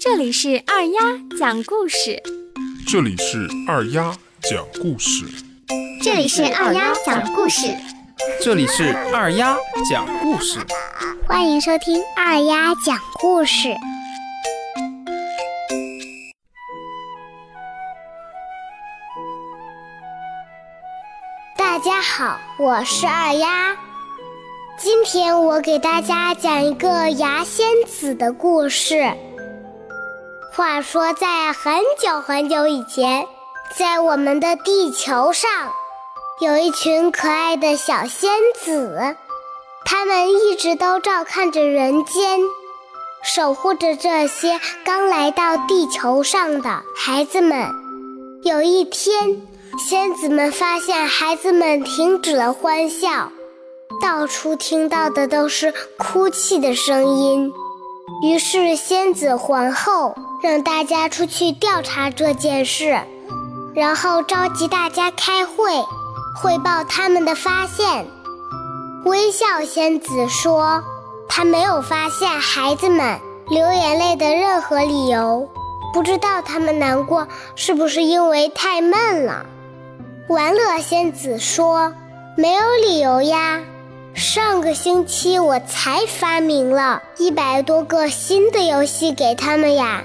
这里是二丫讲故事，这里是二丫讲故事，这里是二丫讲故事，这里是二丫讲故事，欢迎收听二丫讲故事。大家好，我是二丫。今天我给大家讲一个牙仙子的故事。话说，在很久很久以前，在我们的地球上，有一群可爱的小仙子，他们一直都照看着人间，守护着这些刚来到地球上的孩子们。有一天，仙子们发现孩子们停止了欢笑，到处听到的都是哭泣的声音。于是，仙子皇后让大家出去调查这件事，然后召集大家开会，汇报他们的发现。微笑仙子说：“她没有发现孩子们流眼泪的任何理由，不知道他们难过是不是因为太闷了。”玩乐仙子说：“没有理由呀。”上个星期我才发明了一百多个新的游戏给他们呀，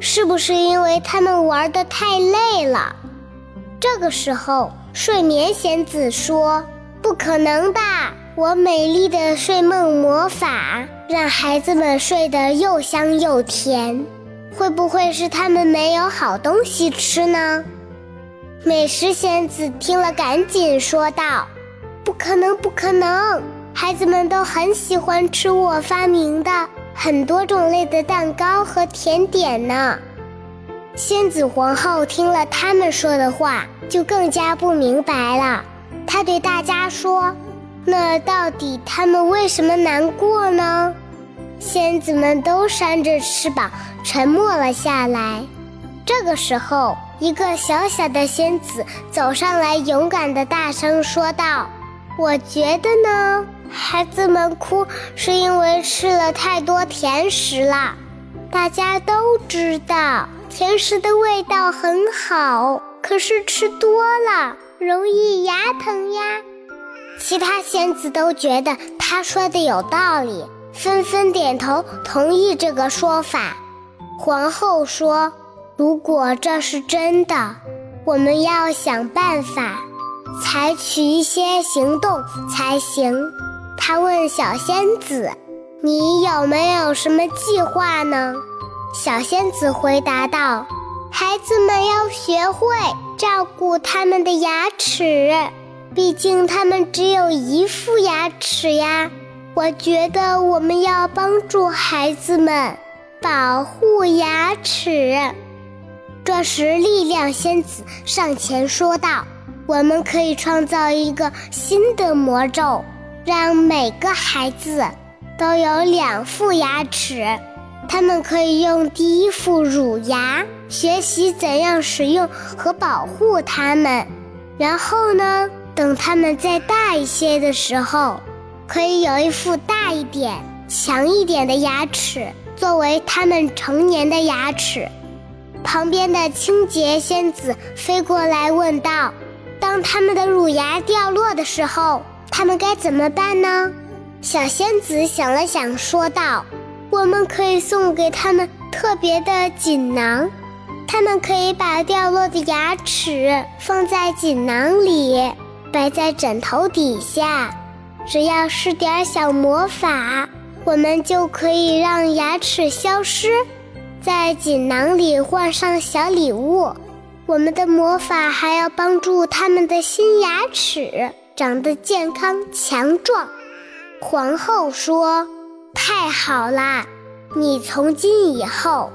是不是因为他们玩的太累了？这个时候，睡眠仙子说：“不可能的，我美丽的睡梦魔法让孩子们睡得又香又甜，会不会是他们没有好东西吃呢？”美食仙子听了，赶紧说道：“不可能，不可能！”孩子们都很喜欢吃我发明的很多种类的蛋糕和甜点呢。仙子皇后听了他们说的话，就更加不明白了。她对大家说：“那到底他们为什么难过呢？”仙子们都扇着翅膀，沉默了下来。这个时候，一个小小的仙子走上来，勇敢地大声说道：“我觉得呢。”孩子们哭是因为吃了太多甜食了。大家都知道甜食的味道很好，可是吃多了容易牙疼呀。其他仙子都觉得他说的有道理，纷纷点头同意这个说法。皇后说：“如果这是真的，我们要想办法，采取一些行动才行。”他问小仙子：“你有没有什么计划呢？”小仙子回答道：“孩子们要学会照顾他们的牙齿，毕竟他们只有一副牙齿呀。我觉得我们要帮助孩子们保护牙齿。”这时，力量仙子上前说道：“我们可以创造一个新的魔咒。”让每个孩子都有两副牙齿，他们可以用第一副乳牙学习怎样使用和保护它们。然后呢，等他们再大一些的时候，可以有一副大一点、强一点的牙齿作为他们成年的牙齿。旁边的清洁仙子飞过来问道：“当他们的乳牙掉落的时候。”他们该怎么办呢？小仙子想了想，说道：“我们可以送给他们特别的锦囊，他们可以把掉落的牙齿放在锦囊里，摆在枕头底下。只要施点小魔法，我们就可以让牙齿消失。在锦囊里换上小礼物，我们的魔法还要帮助他们的新牙齿。”长得健康强壮，皇后说：“太好啦，你从今以后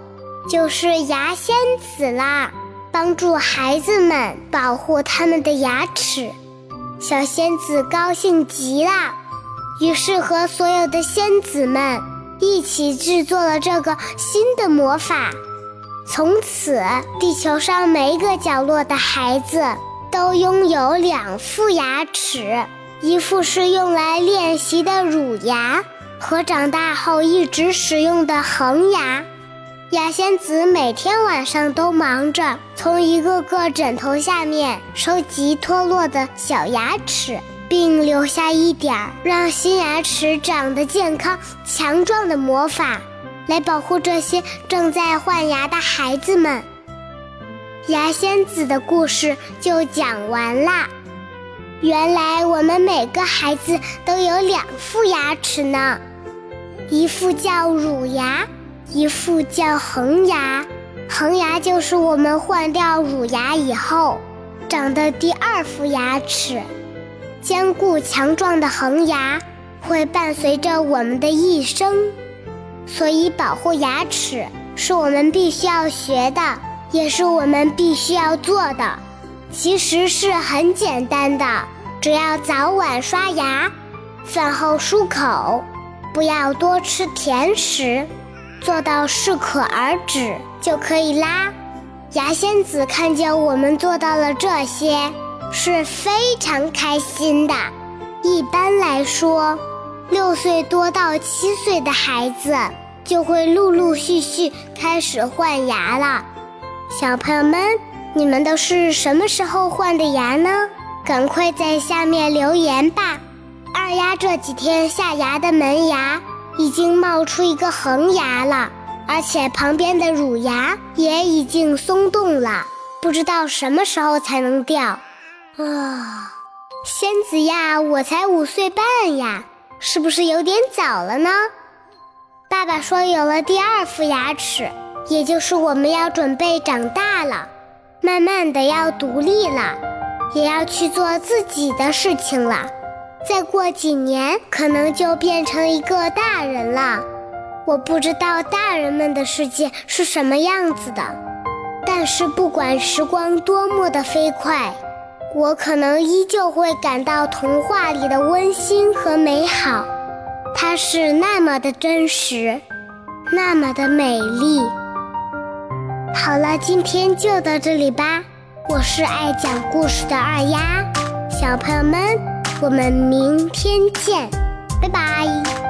就是牙仙子啦，帮助孩子们保护他们的牙齿。”小仙子高兴极了，于是和所有的仙子们一起制作了这个新的魔法。从此，地球上每一个角落的孩子。都拥有两副牙齿，一副是用来练习的乳牙，和长大后一直使用的恒牙；牙仙子每天晚上都忙着从一个个枕头下面收集脱落的小牙齿，并留下一点儿让新牙齿长得健康强壮的魔法，来保护这些正在换牙的孩子们。牙仙子的故事就讲完啦。原来我们每个孩子都有两副牙齿呢，一副叫乳牙。一副叫恒牙，恒牙就是我们换掉乳牙以后长的第二副牙齿。坚固强壮的恒牙会伴随着我们的一生，所以保护牙齿是我们必须要学的，也是我们必须要做的。其实是很简单的，只要早晚刷牙，饭后漱口，不要多吃甜食。做到适可而止就可以啦。牙仙子看见我们做到了这些，是非常开心的。一般来说，六岁多到七岁的孩子就会陆陆续续开始换牙了。小朋友们，你们都是什么时候换的牙呢？赶快在下面留言吧。二丫这几天下牙的门牙。已经冒出一个恒牙了，而且旁边的乳牙也已经松动了，不知道什么时候才能掉。啊，仙子呀，我才五岁半呀，是不是有点早了呢？爸爸说有了第二副牙齿，也就是我们要准备长大了，慢慢的要独立了，也要去做自己的事情了。再过几年，可能就变成一个大人了。我不知道大人们的世界是什么样子的，但是不管时光多么的飞快，我可能依旧会感到童话里的温馨和美好。它是那么的真实，那么的美丽。好了，今天就到这里吧。我是爱讲故事的二丫，小朋友们。我们明天见，拜拜。